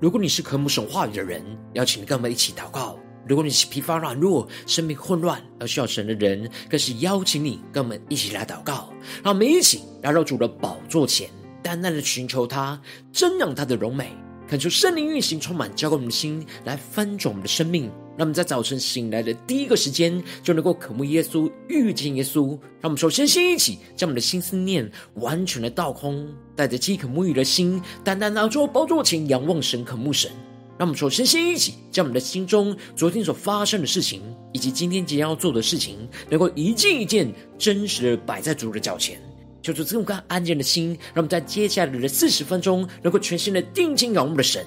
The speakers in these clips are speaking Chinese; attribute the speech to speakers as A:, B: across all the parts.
A: 如果你是渴慕神话语的人，邀请你跟我们一起祷告；如果你是疲乏软弱、生命混乱而需要神的人，更是邀请你跟我们一起来祷告。让我们一起来到主的宝座前，淡淡的寻求他，瞻仰他的荣美，恳求圣灵运行，充满交给我们的心，来翻转我们的生命。让我们在早晨醒来的第一个时间，就能够渴慕耶稣、遇见耶稣。让我们首先先一起将我们的心思念完全的倒空，带着饥渴沐浴的心，单单拿出宝座前仰望神、渴慕神。让我们首先先一起将我们的心中昨天所发生的事情，以及今天即将要做的事情，能够一件一件真实的摆在主的脚前，求主赐我们安静的心，让我们在接下来的四十分钟，能够全心的定睛仰望的神。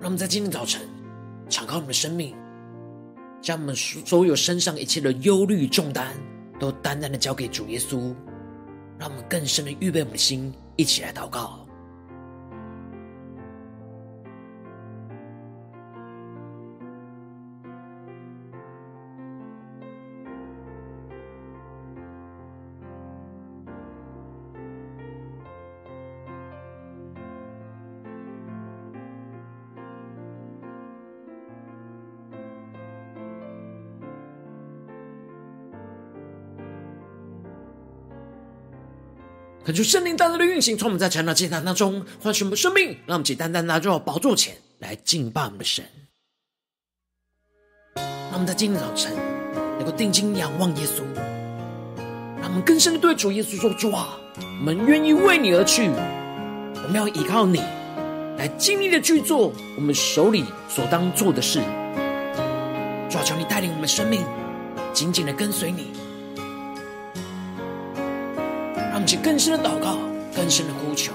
A: 让我们在今天早晨敞开我们的生命，将我们所有身上一切的忧虑重担，都单单的交给主耶稣。让我们更深的预备我们的心，一起来祷告。恳求圣灵大大的运行，从我们在成长祭坛当中唤醒我们生命，让我们简单单拿到宝座前来敬拜我们的神。让我们在今天早晨能够定睛仰望耶稣，让我们更深的对主耶稣说：主啊，我们愿意为你而去，我们要依靠你来尽力的去做我们手里所当做的事。主啊，求你带领我们生命紧紧的跟随你。让我们去更深的祷告，更深的呼求，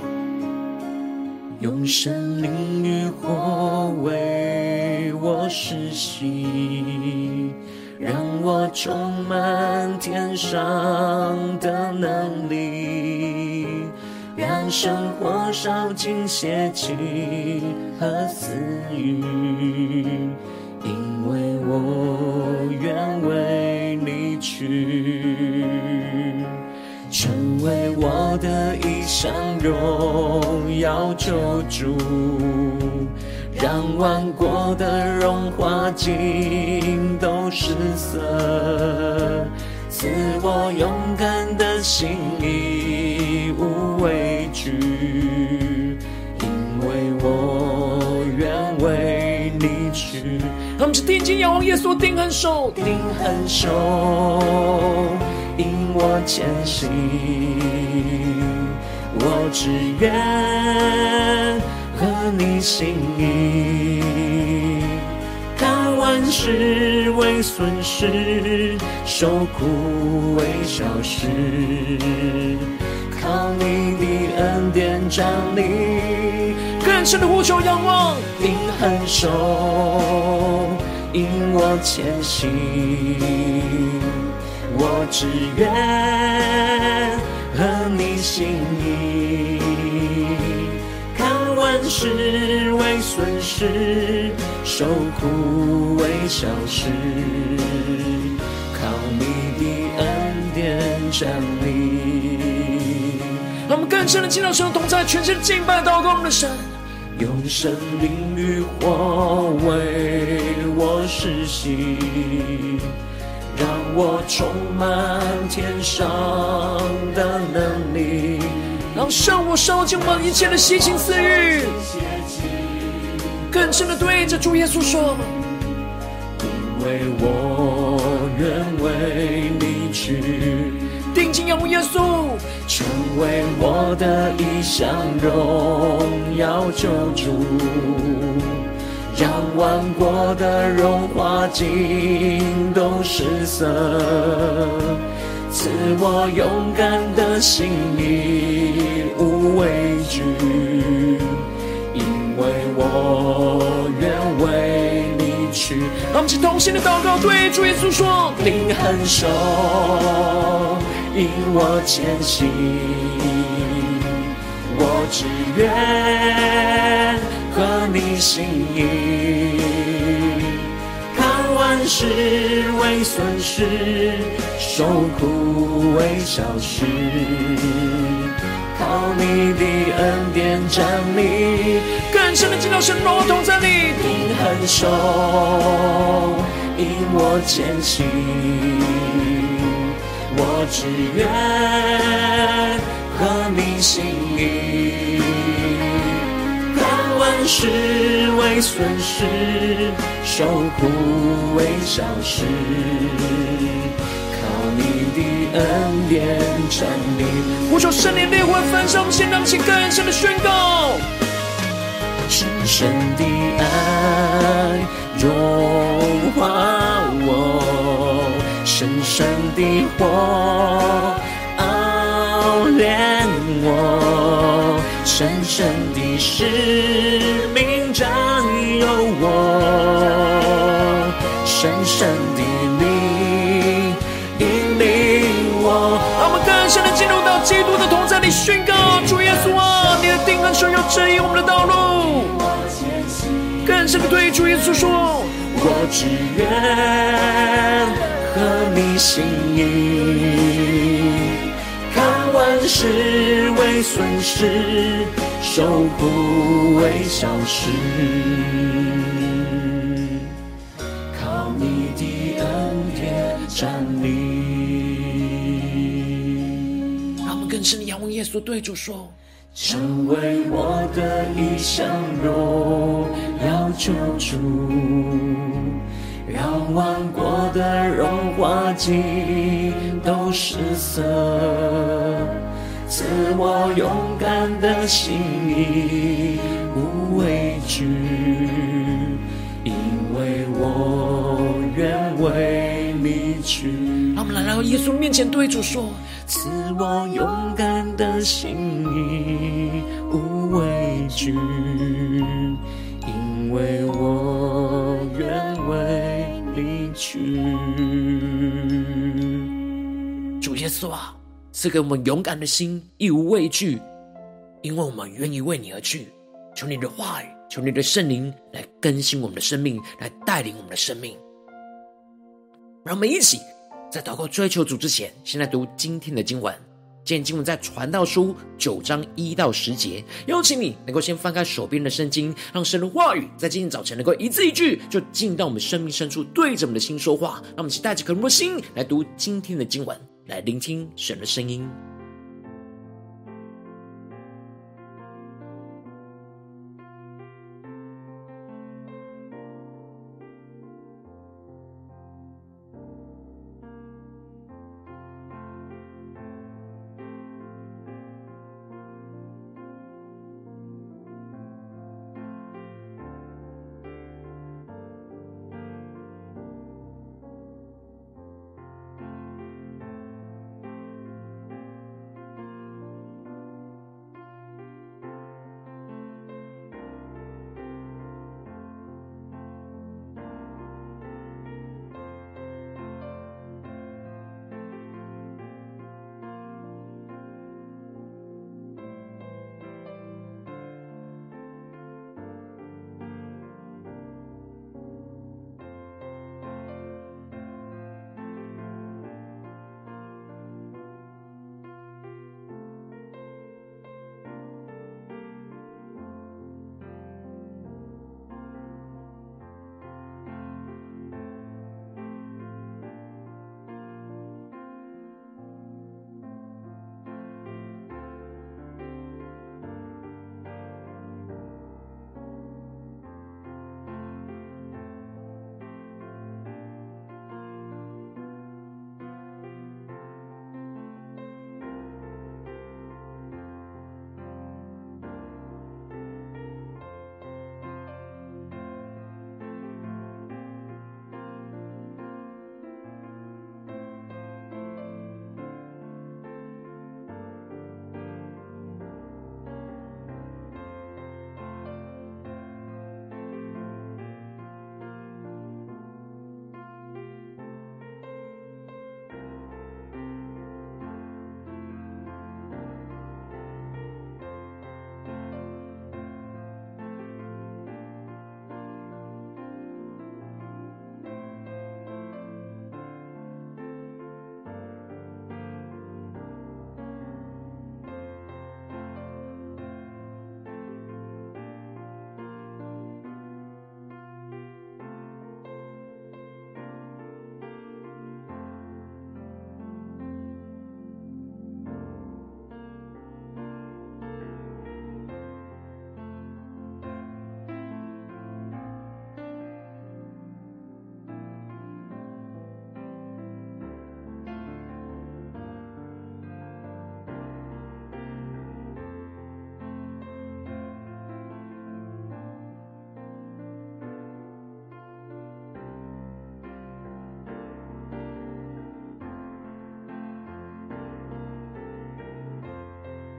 B: 用生命与火为我施洗，让我充满天上的能力，让生活烧尽邪气和私欲，因为我愿为你去。为我的一项荣耀救主，让万国的荣华尽都失色，赐我勇敢的心，义无畏惧，因为我愿为你去。
A: 他们是定睛仰望耶稣，定恒守，
B: 定恒守。引我前行，我只愿合你心意，看万事为损失，受苦为小事，靠你的恩典站立，
A: 更深的呼求仰望，
B: 定恒守，引我前行。我只愿合你心意，看万事为损失，受苦为小事，靠你的恩典站立。
A: 让我们更深的进入到神同在，全心敬拜祷告我们的神，
B: 用生命与火为我施洗。让我充满天上的能力，
A: 让圣火烧尽我们一切的邪情私欲，更深的对着主耶稣说：
B: 因为我愿为你去，
A: 定睛仰望耶稣，
B: 成为我的一项荣耀救主。让万国的荣华尽都失色，赐我勇敢的心，义无畏惧，因为我愿为你去。
A: 让我们起同心的祷告，对主耶稣说：
B: 灵和手引我前行，我只愿。你心意，看万事为损失，受苦为小事，靠你的恩典站立，
A: 更深的进到神荣耀同在里，
B: 灵和手引我前行，我只愿合你心意。是为损失，受苦为小事，靠你的恩典站立。
A: 呼求圣灵烈火焚烧，我们献上起更深的宣告。
B: 深深的爱融化我，深深的火熬炼我。深深的使命占有我，深深的灵引领我。
A: 让我们更深的进入到基督的同在里，宣告主耶稣啊，你的灵和手要指引我们的道路。更深的对主耶稣说，
B: 我只愿和你心意。万事为损失，受苦为小事，靠你的恩典站立。
A: 让我们更深的仰望耶稣，对主说：
B: 成为我的一项荣耀救主。让万国的荣华尽都失色，赐我勇敢的心，义无畏惧，因为我愿为你去。
A: 让我们来到耶稣面前，对主说：
B: 赐我勇敢的心，义无畏惧，因为我愿为你去。
A: 主耶稣啊，赐给我们勇敢的心，义无畏惧，因为我们愿意为你而去。求你的话语，求你的圣灵来更新我们的生命，来带领我们的生命。让我们一起在祷告追求主之前，先来读今天的经文。今天经文在传道书九章一到十节，邀请你能够先翻开手边的圣经，让神的话语在今天早晨能够一字一句就进到我们生命深处，对着我们的心说话。让我们一起带着渴慕的心来读今天的经文，来聆听神的声音。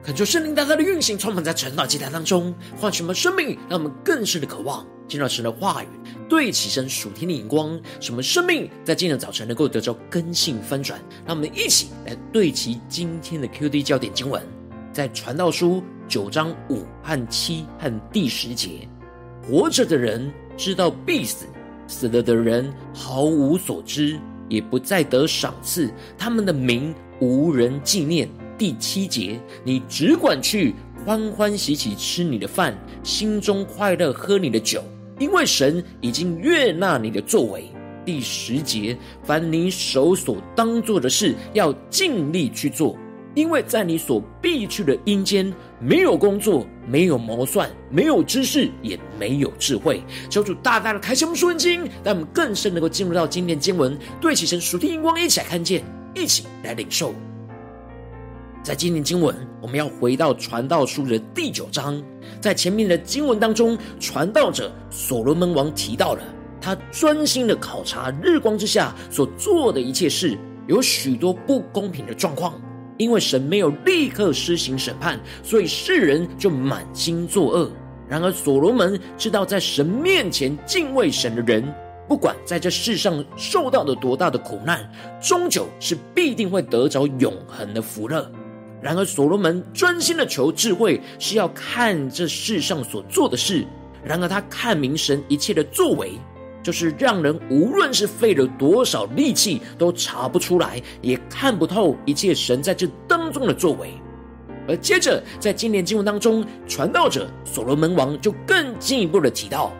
A: 恳求圣灵大大的运行，充满在晨祷祭坛当中，唤醒我们生命，让我们更深的渴望见到神的话语，对齐神属天的眼光，使我们生命在今天早晨能够得着根性翻转。让我们一起来对齐今天的 QD 焦点经文，在传道书九章五和七和第十节：活着的人知道必死，死了的人毫无所知，也不再得赏赐，他们的名无人纪念。第七节，你只管去欢欢喜喜吃你的饭，心中快乐喝你的酒，因为神已经悦纳你的作为。第十节，凡你手所当做的事，要尽力去做，因为在你所必去的阴间，没有工作，没有谋算，没有知识，也没有智慧。求主大大的开启我们属灵经，让我们更深能够进入到今天经文，对齐神属天眼光，一起来看见，一起来领受。在今天经文，我们要回到传道书的第九章。在前面的经文当中，传道者所罗门王提到了他专心的考察日光之下所做的一切事，有许多不公平的状况。因为神没有立刻施行审判，所以世人就满心作恶。然而所罗门知道，在神面前敬畏神的人，不管在这世上受到了多大的苦难，终究是必定会得着永恒的福乐。然而，所罗门专心的求智慧，是要看这世上所做的事。然而，他看明神一切的作为，就是让人无论是费了多少力气，都查不出来，也看不透一切神在这当中的作为。而接着，在今年经文当中，传道者所罗门王就更进一步的提到，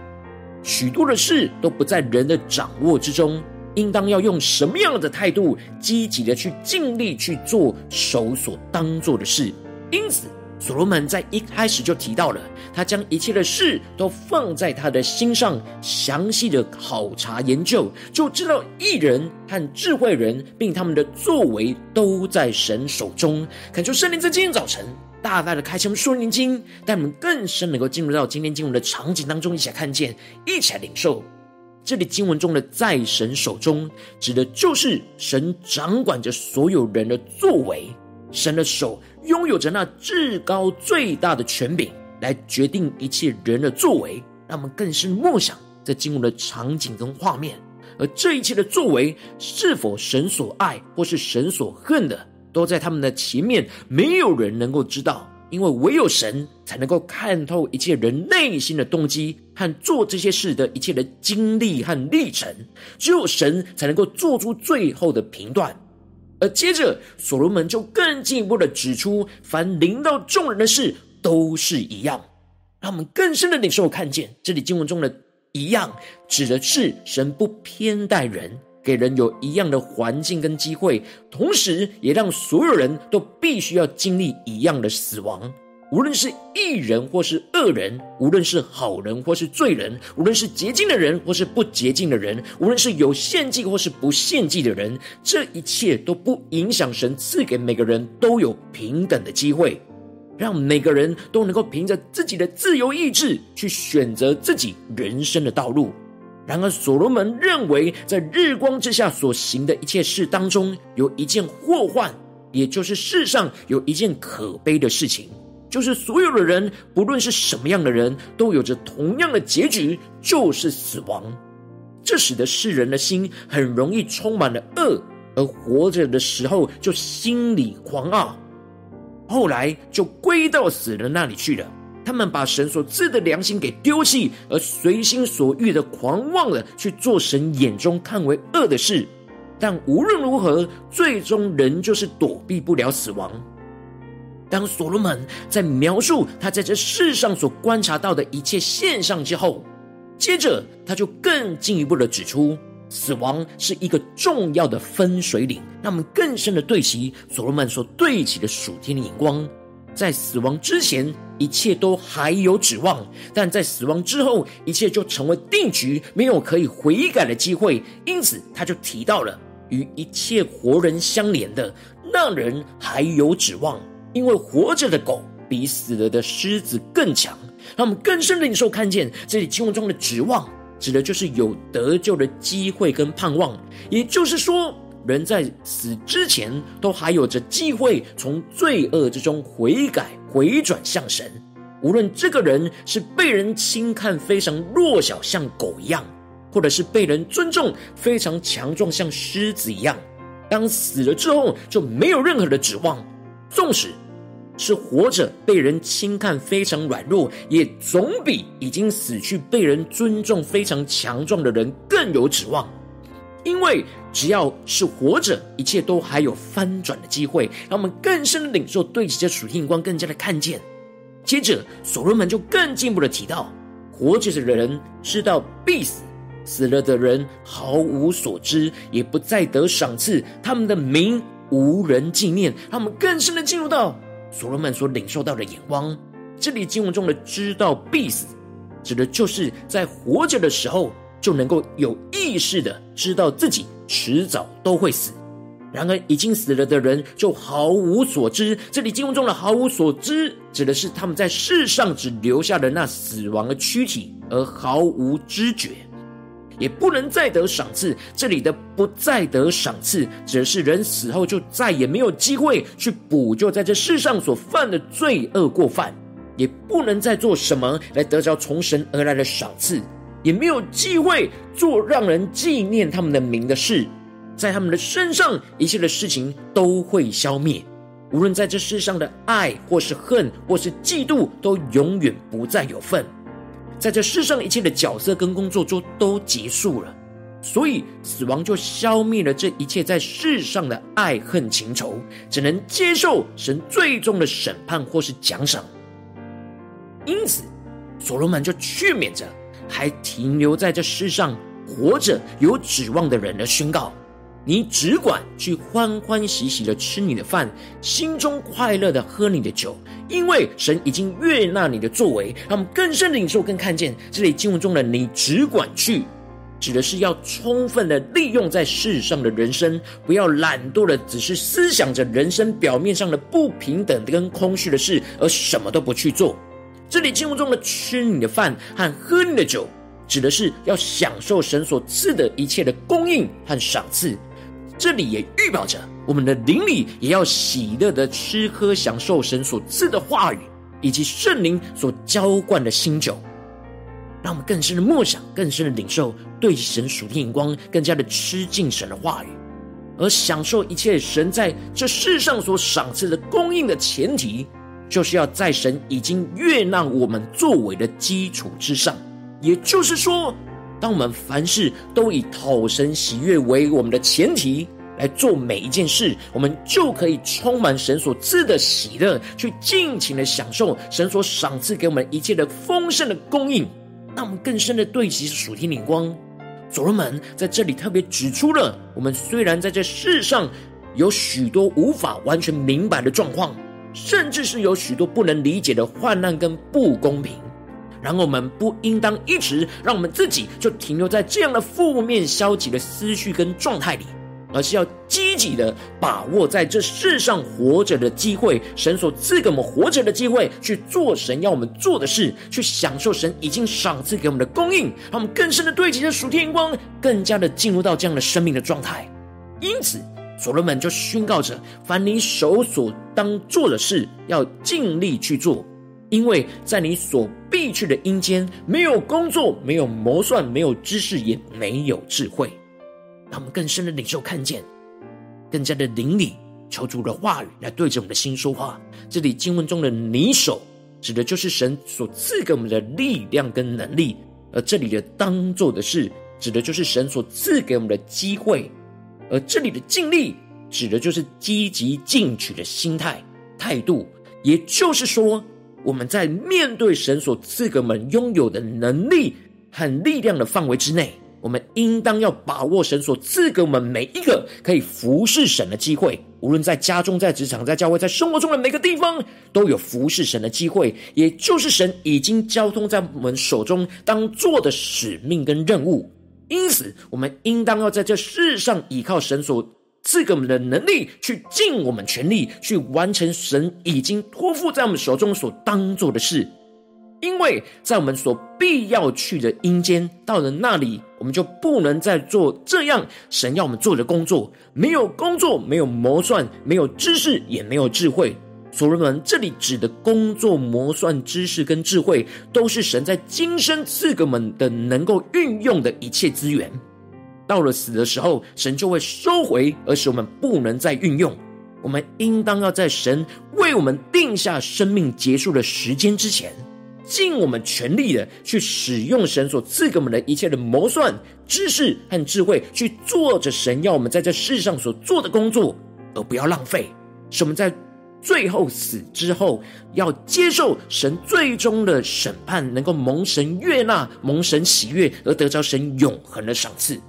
A: 许多的事都不在人的掌握之中。应当要用什么样的态度，积极的去尽力去做手所当做的事。因此，所罗门在一开始就提到了，他将一切的事都放在他的心上，详细的考察研究，就知道艺人和智慧人，并他们的作为都在神手中。恳求圣灵在今天早晨大大的开启我们属灵经，带我们更深能够进入到今天经文的场景当中，一起来看见，一起来领受。这里经文中的在神手中，指的就是神掌管着所有人的作为。神的手拥有着那至高最大的权柄，来决定一切人的作为。让我们更是默想这经文的场景跟画面。而这一切的作为，是否神所爱或是神所恨的，都在他们的前面，没有人能够知道。因为唯有神才能够看透一切人内心的动机和做这些事的一切的经历和历程，只有神才能够做出最后的评断。而接着，所罗门就更进一步的指出，凡临到众人的事都是一样，让我们更深的领受看见，这里经文中的一样，指的是神不偏待人。给人有一样的环境跟机会，同时也让所有人都必须要经历一样的死亡。无论是义人或是恶人，无论是好人或是罪人，无论是洁净的人或是不洁净的人，无论是有献祭或是不献祭的人，这一切都不影响神赐给每个人都有平等的机会，让每个人都能够凭着自己的自由意志去选择自己人生的道路。然而，所罗门认为，在日光之下所行的一切事当中，有一件祸患，也就是世上有一件可悲的事情，就是所有的人，不论是什么样的人，都有着同样的结局，就是死亡。这使得世人的心很容易充满了恶，而活着的时候就心里狂傲，后来就归到死人那里去了。他们把神所赐的良心给丢弃，而随心所欲的狂妄的去做神眼中看为恶的事。但无论如何，最终仍旧躲避不了死亡。当所罗门在描述他在这世上所观察到的一切现象之后，接着他就更进一步的指出，死亡是一个重要的分水岭，让我们更深的对齐所罗门所对齐的属天的眼光。在死亡之前，一切都还有指望；但在死亡之后，一切就成为定局，没有可以悔改的机会。因此，他就提到了与一切活人相连的那人还有指望，因为活着的狗比死了的狮子更强。让我们更深的领受看见这里经文中的指望，指的就是有得救的机会跟盼望。也就是说，人在死之前都还有着机会从罪恶之中悔改、回转向神。无论这个人是被人轻看、非常弱小，像狗一样，或者是被人尊重、非常强壮，像狮子一样，当死了之后就没有任何的指望。纵使是活着被人轻看、非常软弱，也总比已经死去被人尊重、非常强壮的人更有指望。因为只要是活着，一切都还有翻转的机会。让我们更深的领受，对齐这属天眼光，更加的看见。接着，所罗门就更进一步的提到，活着的人知道必死，死了的人毫无所知，也不再得赏赐，他们的名无人纪念。让我们更深的进入到所罗门所领受到的眼光。这里经文中的“知道必死”，指的就是在活着的时候就能够有意识的知道自己迟早都会死。然而，已经死了的人就毫无所知。这里经文中的“毫无所知”，指的是他们在世上只留下了那死亡的躯体，而毫无知觉，也不能再得赏赐。这里的“不再得赏赐”，指的是人死后就再也没有机会去补救在这世上所犯的罪恶过犯，也不能再做什么来得着从神而来的赏赐，也没有机会做让人纪念他们的名的事。在他们的身上，一切的事情都会消灭。无论在这世上的爱，或是恨，或是嫉妒，都永远不再有份。在这世上，一切的角色跟工作就都结束了。所以，死亡就消灭了这一切在世上的爱恨情仇，只能接受神最终的审判或是奖赏。因此，所罗门就劝勉着还停留在这世上活着有指望的人而宣告。你只管去欢欢喜喜的吃你的饭，心中快乐的喝你的酒，因为神已经悦纳你的作为。让我们更深的领受，更看见这里经文中的“你只管去”，指的是要充分的利用在世上的人生，不要懒惰的只是思想着人生表面上的不平等跟空虚的事，而什么都不去做。这里经文中的“吃你的饭和喝你的酒”，指的是要享受神所赐的一切的供应和赏赐。这里也预表着我们的灵里也要喜乐的吃喝享受神所赐的话语，以及圣灵所浇灌的新酒，让我们更深的默想，更深的领受，对神属天眼光，更加的吃进神的话语，而享受一切神在这世上所赏赐的供应的前提，就是要在神已经悦纳我们作为的基础之上，也就是说。当我们凡事都以讨神喜悦为我们的前提来做每一件事，我们就可以充满神所赐的喜乐，去尽情的享受神所赏赐给我们一切的丰盛的供应。让我们更深的对齐属天领光。所罗门在这里特别指出了，我们虽然在这世上有许多无法完全明白的状况，甚至是有许多不能理解的患难跟不公平。然后我们不应当一直让我们自己就停留在这样的负面、消极的思绪跟状态里，而是要积极的把握在这世上活着的机会，神所赐给我们活着的机会，去做神要我们做的事，去享受神已经赏赐给我们的供应，让我们更深的对齐着属天光，更加的进入到这样的生命的状态。因此，所罗门就宣告着：凡你手所当做的事，要尽力去做。因为在你所必去的阴间，没有工作，没有谋算，没有知识，也没有智慧。让我们更深的领受看见，更加的灵里求主的话语来对着我们的心说话。这里经文中的“你手”指的就是神所赐给我们的力量跟能力，而这里的“当做的事”指的就是神所赐给我们的机会，而这里的“尽力”指的就是积极进取的心态态度。也就是说。我们在面对神所赐给我们拥有的能力和力量的范围之内，我们应当要把握神所赐给我们每一个可以服侍神的机会。无论在家中、在职场、在教会、在生活中的每个地方，都有服侍神的机会。也就是神已经交通在我们手中当做的使命跟任务。因此，我们应当要在这世上依靠神所。赐给我们的能力，去尽我们全力去完成神已经托付在我们手中所当做的事。因为在我们所必要去的阴间，到了那里，我们就不能再做这样神要我们做的工作。没有工作，没有谋算，没有知识，也没有智慧。所罗门这里指的工作、磨算、知识跟智慧，都是神在今生赐给我们的能够运用的一切资源。到了死的时候，神就会收回，而使我们不能再运用。我们应当要在神为我们定下生命结束的时间之前，尽我们全力的去使用神所赐给我们的一切的谋算、知识和智慧，去做着神要我们在这世上所做的工作，而不要浪费。使我们在最后死之后，要接受神最终的审判，能够蒙神悦纳、蒙神喜悦，而得着神永恒的赏赐。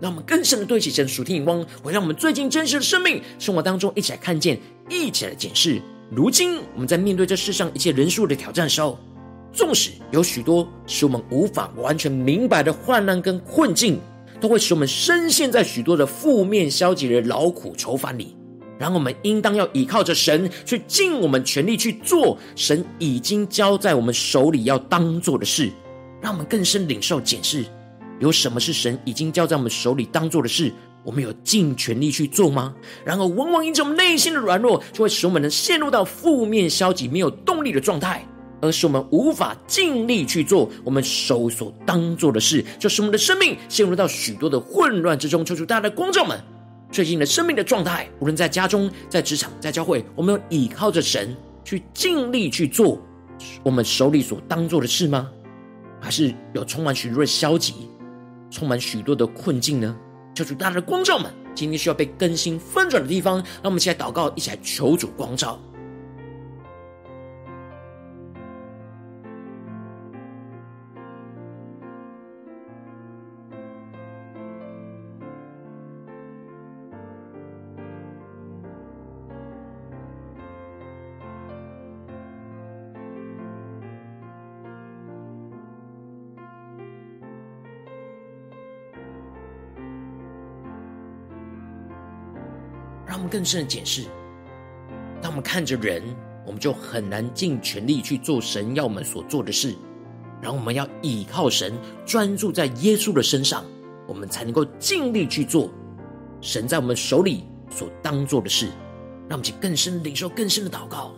A: 让我们更深的对齐神属天眼光，回让我们最近真实的生命生活当中，一起来看见，一起来检视。如今我们在面对这世上一切人数的挑战时候，纵使有许多使我们无法完全明白的患难跟困境，都会使我们深陷在许多的负面消极的劳苦愁烦里。然后我们应当要依靠着神，去尽我们全力去做神已经交在我们手里要当做的事。让我们更深领受检视，有什么是神已经交在我们手里当做的事？我们有尽全力去做吗？然而，往往因着我们内心的软弱，就会使我们能陷入到负面、消极、没有动力的状态，而使我们无法尽力去做我们手所当做的事，就使我们的生命陷入到许多的混乱之中。求主大家的光照们，最近的生命的状态，无论在家中、在职场、在教会，我们有依靠着神去尽力去做我们手里所当做的事吗？还是有充满许多的消极，充满许多的困境呢？求主大大的光照们，今天需要被更新翻转的地方，让我们一起来祷告，一起来求主光照。更深的解释，当我们看着人，我们就很难尽全力去做神要我们所做的事。然后我们要倚靠神，专注在耶稣的身上，我们才能够尽力去做神在我们手里所当做的事。让我们去更深领受更深的祷告。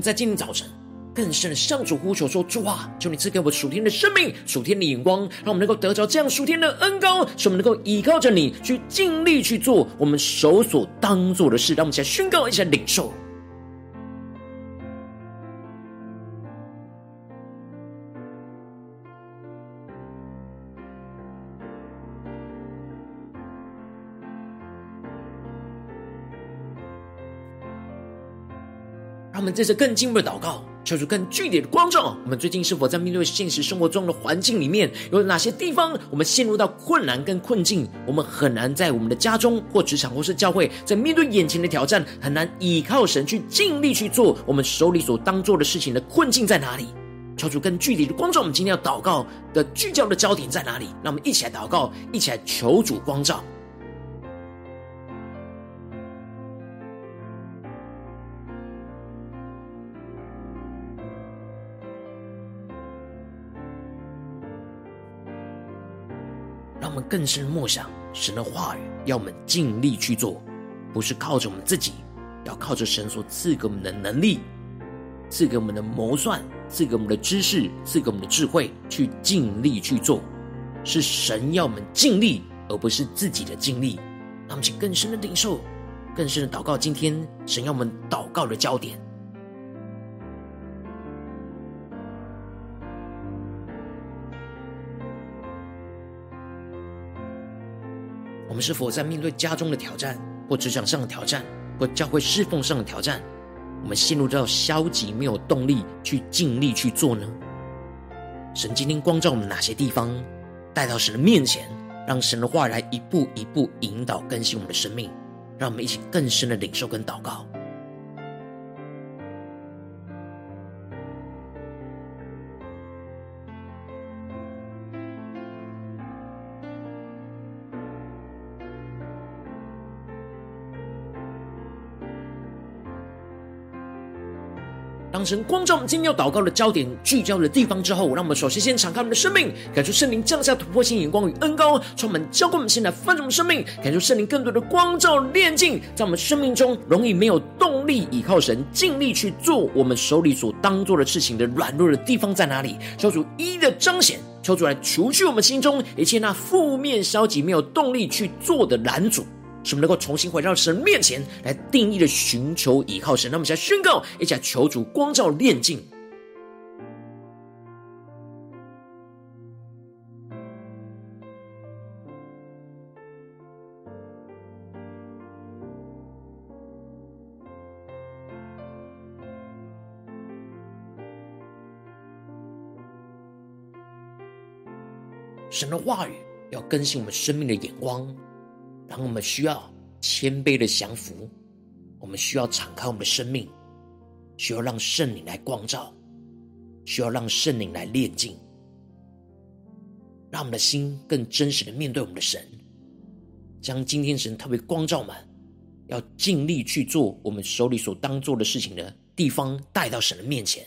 A: 在今天早晨更深的向主呼求说：“主啊，求你赐给我属天的生命、属天的眼光，让我们能够得着这样属天的恩膏，使我们能够依靠着你去尽力去做我们手所当做的事。”让我们一起来宣告，一起来领受。这次更进一步的祷告，求主更具体的光照。我们最近是否在面对现实生活中的环境里面，有哪些地方我们陷入到困难跟困境？我们很难在我们的家中或职场或是教会，在面对眼前的挑战，很难依靠神去尽力去做我们手里所当做的事情的困境在哪里？求主更具体的光照。我们今天要祷告的聚焦的焦点在哪里？让我们一起来祷告，一起来求主光照。更深默想神的话语，要我们尽力去做，不是靠着我们自己，要靠着神所赐给我们的能力，赐给我们的谋算，赐给我们的知识，赐给我们的智慧，去尽力去做。是神要我们尽力，而不是自己的尽力。让我们更深的领受，更深的祷告。今天神要我们祷告的焦点。们是否在面对家中的挑战，或职场上的挑战，或教会侍奉上的挑战，我们陷入到消极，没有动力去尽力去做呢？神今天光照我们哪些地方，带到神的面前，让神的话来一步一步引导更新我们的生命，让我们一起更深的领受跟祷告。当成光照我们今天要祷告的焦点聚焦的地方之后，让我们首先先敞开我们的生命，感受圣灵降下突破性眼光与恩膏，充满浇灌我们现在翻转我们生命，感受圣灵更多的光照炼净，在我们生命中容易没有动力倚靠神，尽力去做我们手里所当做的事情的软弱的地方在哪里？求主一一的彰显，求主来除去我们心中一切那负面消极没有动力去做的拦阻。使我们能够重新回到神面前来定义的寻求倚靠神，那么现在宣告，一起求主光照炼净。神的话语要更新我们生命的眼光。当我们需要谦卑的降服，我们需要敞开我们的生命，需要让圣灵来光照，需要让圣灵来炼净，让我们的心更真实的面对我们的神，将今天神特别光照满，要尽力去做我们手里所当做的事情的地方，带到神的面前。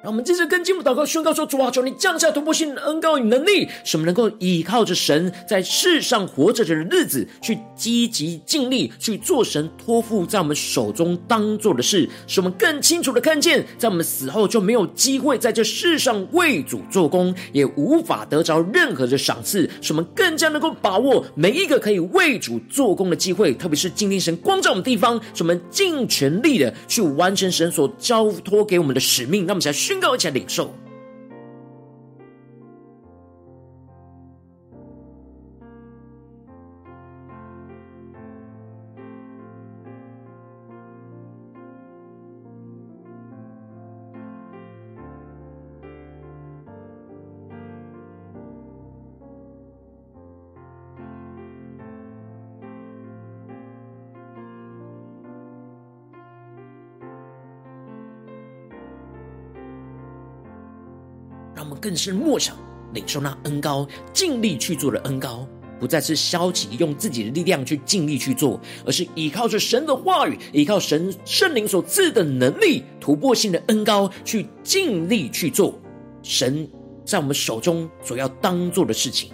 A: 让我们接着跟进我们祷告宣告说：主啊，求你降下突破性的恩膏与能力，使我们能够依靠着神在世上活着的日子，去积极尽力去做神托付在我们手中当做的事，使我们更清楚的看见，在我们死后就没有机会在这世上为主做工，也无法得着任何的赏赐，使我们更加能够把握每一个可以为主做工的机会，特别是今天神光照我们地方，使我们尽全力的去完成神所交托给我们的使命。那么，想宣告一下领受，更是默想，领受那恩高，尽力去做的恩高，不再是消极用自己的力量去尽力去做，而是依靠着神的话语，依靠神圣灵所赐的能力，突破性的恩高，去尽力去做神在我们手中所要当做的事情。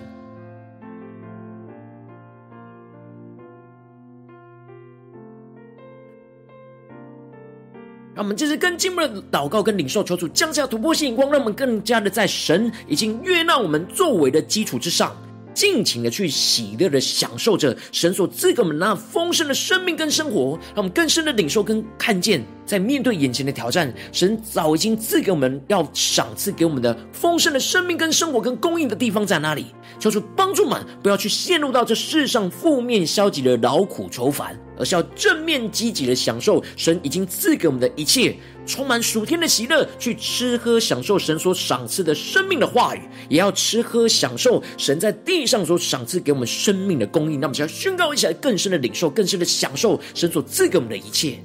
A: 让我们这次更进一步的祷告跟领受，求主降下突破性眼光，让我们更加的在神已经悦纳我们作为的基础之上，尽情的去喜乐的享受着神所赐给我们那丰盛的生命跟生活，让我们更深的领受跟看见。在面对眼前的挑战，神早已经赐给我们要赏赐给我们的丰盛的生命跟生活跟供应的地方在哪里？求主帮助们不要去陷入到这世上负面消极的劳苦愁烦，而是要正面积极的享受神已经赐给我们的一切，充满属天的喜乐，去吃喝享受神所赏赐的生命的话语，也要吃喝享受神在地上所赏赐给我们生命的供应。那么，就要宣告一起来，更深的领受，更深的享受神所赐给我们的一切。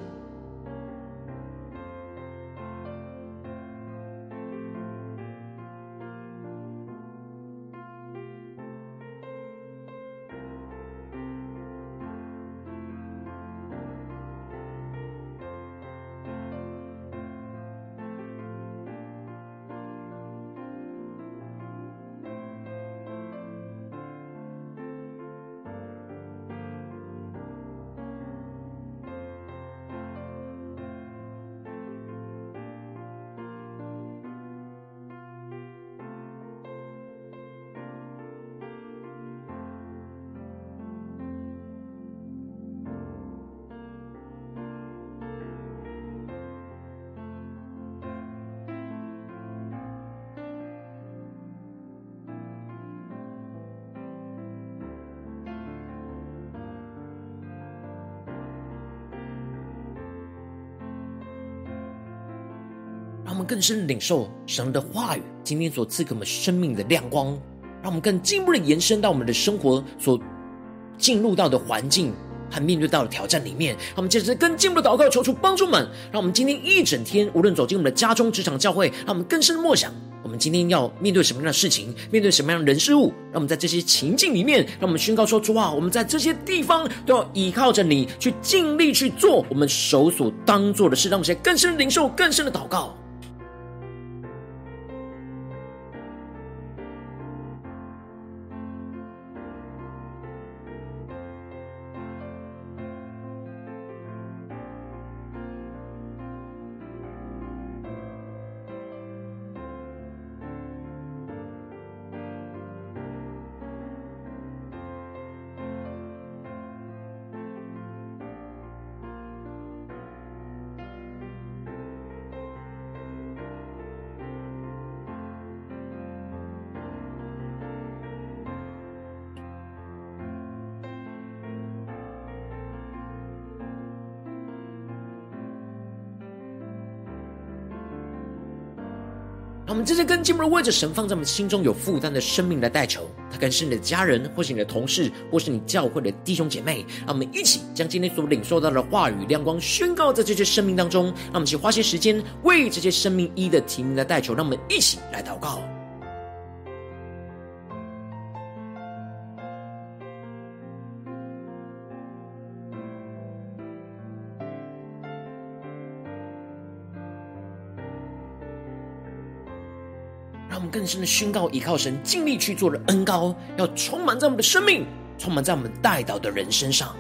A: 我们更深的领受神的话语，今天所赐给我们生命的亮光，让我们更进一步的延伸到我们的生活所进入到的环境和面对到的挑战里面。让我们接着更进一步的祷告，求主帮助们，让我们今天一整天，无论走进我们的家中、职场、教会，让我们更深的默想。我们今天要面对什么样的事情，面对什么样的人事物，让我们在这些情境里面，让我们宣告说：主啊，我们在这些地方都要依靠着你，去尽力去做我们手所当做的事。让我们先更深的领受，更深的祷告。让我们真正更进一步的位置神放在我们心中有负担的生命来代求，他可能是你的家人，或是你的同事，或是你教会的弟兄姐妹。让我们一起将今天所领受到的话语亮光宣告在这些生命当中。让我们去花些时间为这些生命一的提名来代求。让我们一起来祷告。更深的宣告，依靠神尽力去做的恩膏，要充满在我们的生命，充满在我们代祷的人身上。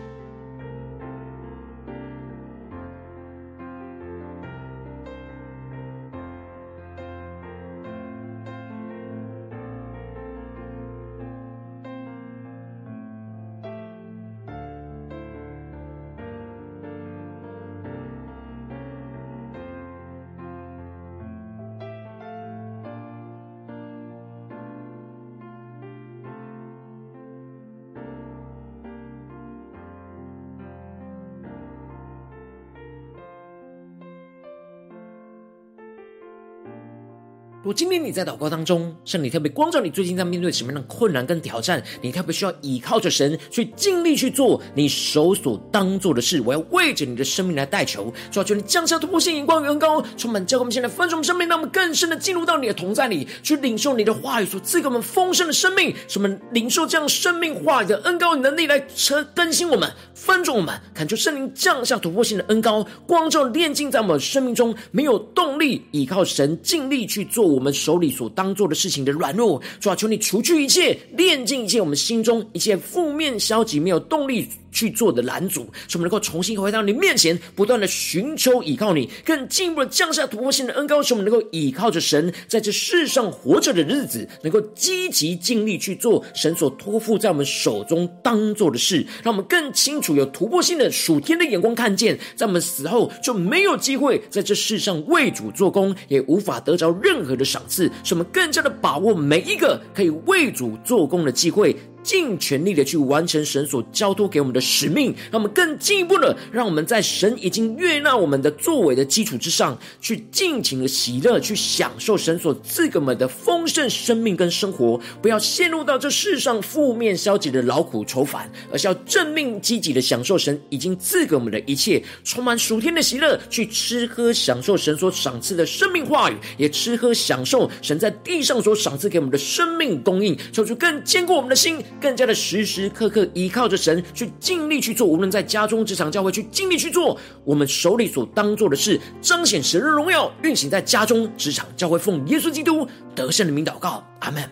A: 今天你在祷告当中，圣灵特别光照你，最近在面对什么样的困难跟挑战？你特别需要依靠着神，去尽力去做你手所当做的事。我要为着你的生命来代求，主要求你降下突破性眼光与恩膏，充满教给我们现在分盛生命，让我们更深的进入到你的同在里，去领受你的话语所赐给我们丰盛的生命。使我们领受这样生命话语的恩高能力来车更新我们，分盛我们。恳求圣灵降下突破性的恩高，光照炼净在我们生命中没有动力依靠神。尽力去做。我们手里所当做的事情的软弱，主啊，求你除去一切，炼尽一切我们心中一切负面、消极、没有动力去做的拦阻，使我们能够重新回到你面前，不断的寻求倚靠你，更进一步的降下突破性的恩膏，使我们能够倚靠着神，在这世上活着的日子，能够积极尽力去做神所托付在我们手中当做的事，让我们更清楚有突破性的属天的眼光看见，在我们死后就没有机会在这世上为主做工，也无法得着任何的赏赐，使我们更加的把握每一个可以为主做工的机会。尽全力的去完成神所交托给我们的使命，让我们更进一步的，让我们在神已经悦纳我们的作为的基础之上，去尽情的喜乐，去享受神所赐给我们的丰盛生命跟生活。不要陷入到这世上负面消极的劳苦愁烦，而是要正面积极的享受神已经赐给我们的一切，充满属天的喜乐，去吃喝享受神所赏赐的生命话语，也吃喝享受神在地上所赏赐给我们的生命供应，求主更坚固我们的心。更加的时时刻刻依靠着神，去尽力去做，无论在家中、职场、教会，去尽力去做我们手里所当做的事，彰显神的荣耀，运行在家中、职场、教会，奉耶稣基督得胜的名祷告，阿门。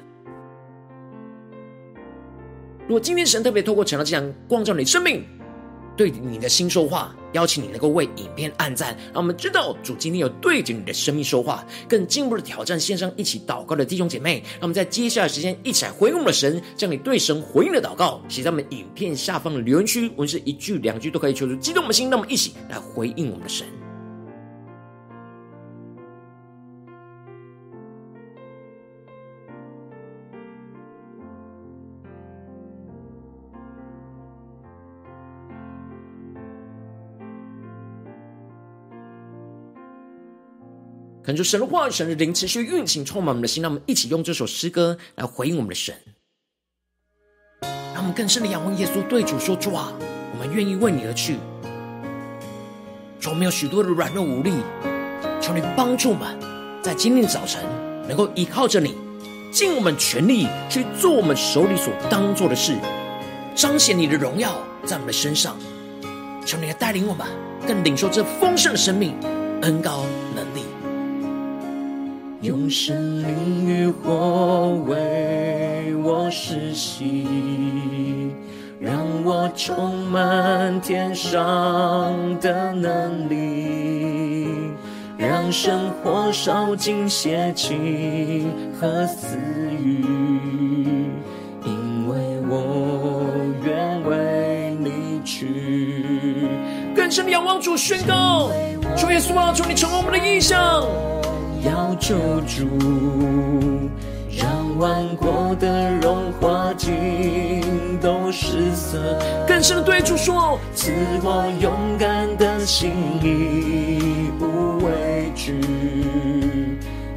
A: 如果今天神特别透过晨祷这样光照你生命，对你的心说话，邀请你能够为影片按赞，让我们知道主今天有对着你的生命说话，更进一步的挑战线上一起祷告的弟兄姐妹，让我们在接下来的时间一起来回应我们的神，将你对神回应的祷告写在我们影片下方的留言区，无论是一句两句都可以，求主激动我们的心，那么一起来回应我们的神。恳求神的话、神的灵持续运行，充满我们的心。让我们一起用这首诗歌来回应我们的神，让我们更深的仰望耶稣，对主说：“主啊，我们愿意为你而去。主，我们有许多的软弱无力，求你帮助我们，在今天早晨能够依靠着你，尽我们全力去做我们手里所当做的事，彰显你的荣耀在我们的身上。求你来带领我们，更领受这丰盛的生命、恩膏。
B: 用神灵与火为我施洗，让我充满天上的能力，让生活烧尽邪情和私欲，因为我愿为你去。
A: 更深的仰望主宣告，主耶稣啊，求你成为我们的异象。
B: 要救主，让万国的荣华尽都失色。
A: 更深的对主说，
B: 赐我勇敢的心，无畏惧，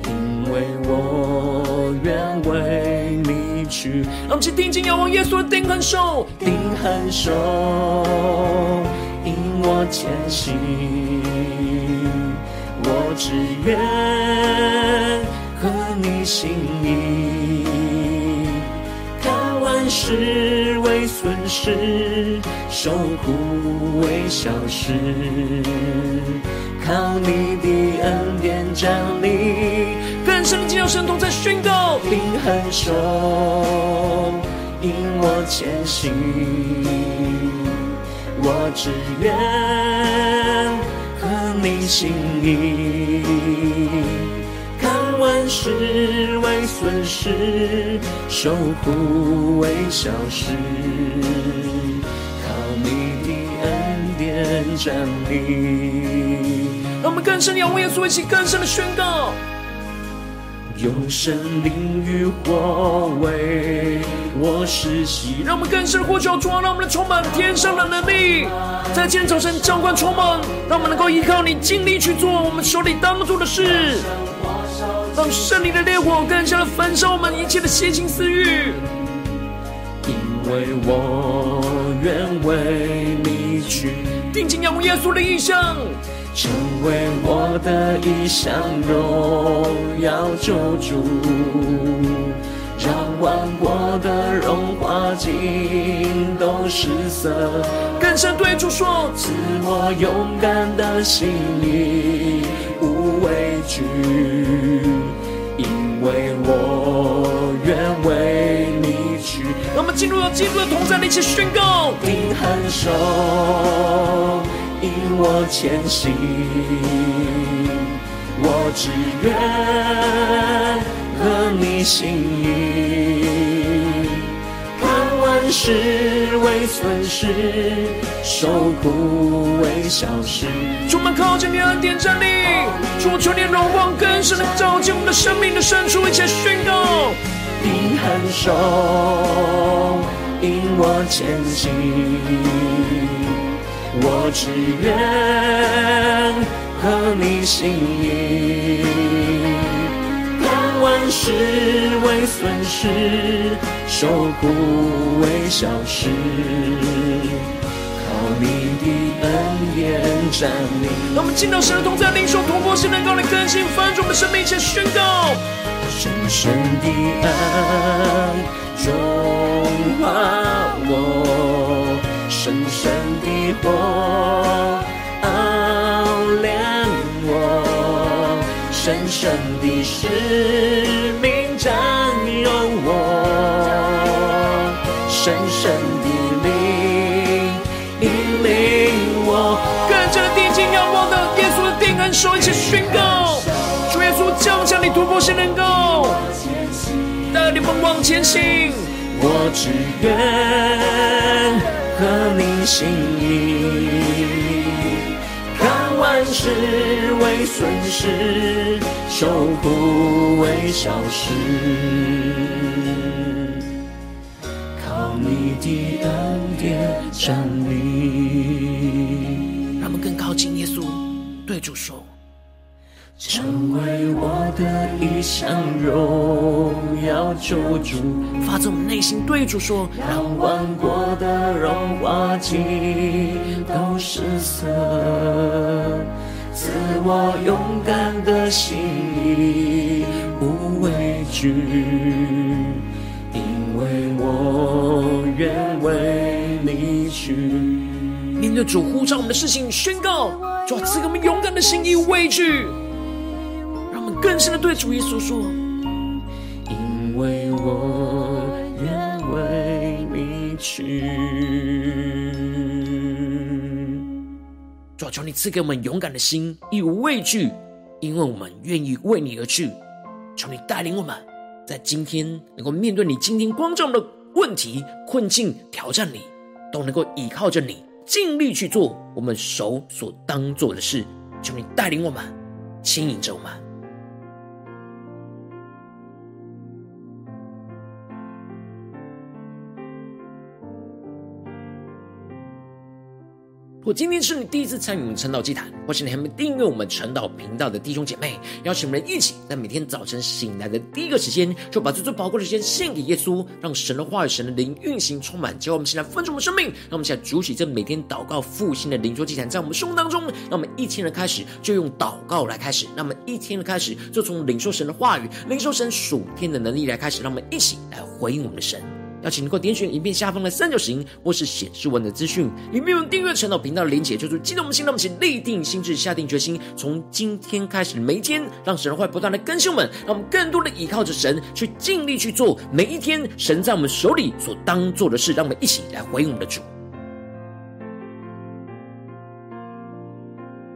B: 因为我愿为你去。
A: 让我们去定睛仰望耶稣的定恒手，
B: 定恒手引我前行。只愿合你心意，看万事为损失，受苦为小事，靠你的恩典站立。
A: 更深的进入神同在宣告，
B: 定恒手引我前行，我只愿。你心意，看万事为损失，受苦为小事，靠你的恩典站立。
A: 让我们更深仰望耶稣，一起更深的宣告。
B: 用神灵与火为我施洗，
A: 让我们更深的呼求主啊，让我们充满天上的能力，在今天早晨浇灌充满，让我们能够依靠你，尽力去做我们手里当做的事，让圣灵的烈火更加的焚烧我们一切的邪情私欲，
B: 因为我愿为你去。
A: 定睛仰望耶稣的意象。
B: 成为我的异象，荣耀救主，让万国的荣华尽都失色。
A: 更深对主说：
B: 赐我勇敢的心，无畏惧，因为我愿为你去。
A: 让我们进入到基督的同在，一起宣告：
B: 定恒手。引我前行，我只愿合你心意，看万事为损失，受苦为小事。
A: 主，我们靠着你的恩典站立，主，求你荣光更深的照进我们的生命的深处，一起宣告：
B: 定恒手引我前行。我只愿合你心意，万事为损失，受苦为小事，靠你的恩典站立。
A: 让我们进到神的同在，领受突破性能高来更新翻转我们生命，一起宣告：
B: 深深的爱融化我。深深的火熬炼我，深深的使命占有我，深深的灵引领我。
A: 更加的定睛仰望的耶稣的定恒手，一起宣告：主耶稣降下你突破性能够带领我们往前行。
B: 我只愿。和你心意，万事为损失，受苦为小事，靠你的恩典站立。
A: 让我们更靠近耶稣，对主说。
B: 成为的异象，荣耀救主，
A: 发自我们内心对主说，
B: 让万国的荣华尽都失色，赐我勇敢的心意，无畏惧，因为我愿为你去。
A: 面对主呼召我们的事情，宣告主啊，赐给我们勇敢的心，意畏惧，更深的对主耶稣说：
B: 因为我愿为你去。
A: 主啊，求你赐给我们勇敢的心，以畏惧。因为我们愿意为你而去，求你带领我们，在今天能够面对你今天光照的问题、困境、挑战里，都能够依靠着你，尽力去做我们手所当做的事。求你带领我们，牵引着我们。如果今天是你第一次参与我们晨祷祭坛，或是你还没订阅我们晨祷频道的弟兄姐妹，邀请我们一起在每天早晨醒来的第一个时间，就把这最宝贵的时间献给耶稣，让神的话语、神的灵运行充满，叫我们现在分盛我们生命。让我们现在主起这每天祷告复兴的灵修祭坛，在我们生活当中，让我们一天的开始就用祷告来开始，让我们一天的开始就从领受神的话语、领受神属天的能力来开始，让我们一起来回应我们的神。邀请能够点选影片下方的三角形，或是显示文的资讯，里面有订阅陈老频道的连结，就是激动我们心，让我们请立定心智，下定决心，从今天开始每一天，让神会不断的更新我们，让我们更多的依靠着神，去尽力去做每一天神在我们手里所当做的事，让我们一起来回应我们的主。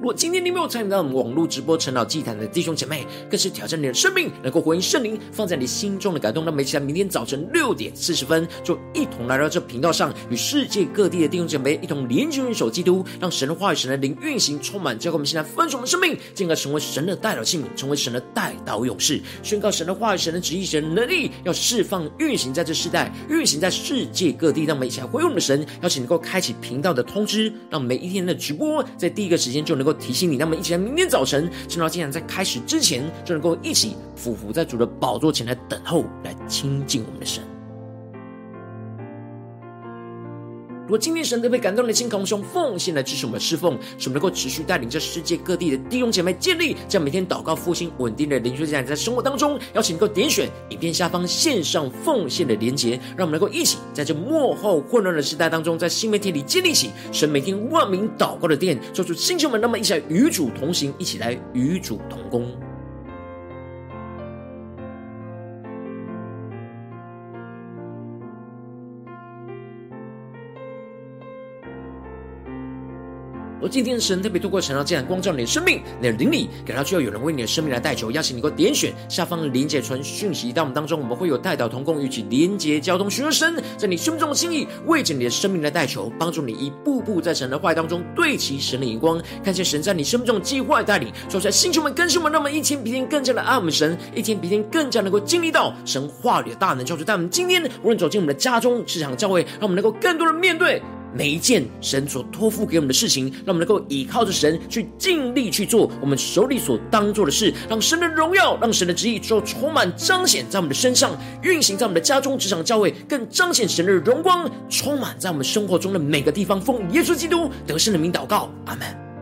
A: 如果今天你没有参与到我们网络直播晨祷祭坛的弟兄姐妹，更是挑战你的生命，能够回应圣灵放在你心中的感动。那么，期待明天早晨六点四十分，就一同来到这频道上，与世界各地的弟兄姐妹一同联结、联手基督，让神的话语、神的灵运行充满，教会我们现在分手我们生命，进而成为神的代表性，成为神的代祷勇士，宣告神的话语、神的旨意、神的能力，要释放、运行在这世代，运行在世界各地。让我们一起来回应我们的神，邀请能够开启频道的通知，让每一天的直播在第一个时间就能够。提醒你，那么一起来，明天早晨，晨祷祭坛在开始之前，就能够一起俯伏在主的宝座前来等候，来亲近我们的神。如果今天神特别感动的心，渴望用奉献来支持我们侍奉，使我们能够持续带领着世界各地的弟兄姐妹建立这样每天祷告复兴稳定的灵修祭坛，在生活当中，邀请能够点选影片下方线上奉献的连结，让我们能够一起在这幕后混乱的时代当中，在新媒体里建立起神每天万名祷告的殿，做出星球们，那么一起来与主同行，一起来与主同工。而今天神特别透过晨祷祭坛光照你的生命，你的灵里，感到需要有人为你的生命来代求，邀请你能够点选下方的连结传讯息到我们当中，我们会有代祷同工，与其连结交通，寻求神在你生命中的心意，为着你的生命来代求，帮助你一步步在神的话语当中对齐神的眼光，看见神在你生命中的计划带领，说出来，星球们、更新们，让我们一天比一天更加的爱我们神，一天比一天更加能够经历到神话语的大能，就是在我们今天无论走进我们的家中、职场、教会，让我们能够更多的面对。每一件神所托付给我们的事情，让我们能够依靠着神去尽力去做我们手里所当做的事，让神的荣耀，让神的旨意就充满彰显在我们的身上，运行在我们的家中、职场、教会，更彰显神的荣光，充满在我们生活中的每个地方。奉耶稣基督得胜的名祷告，阿门。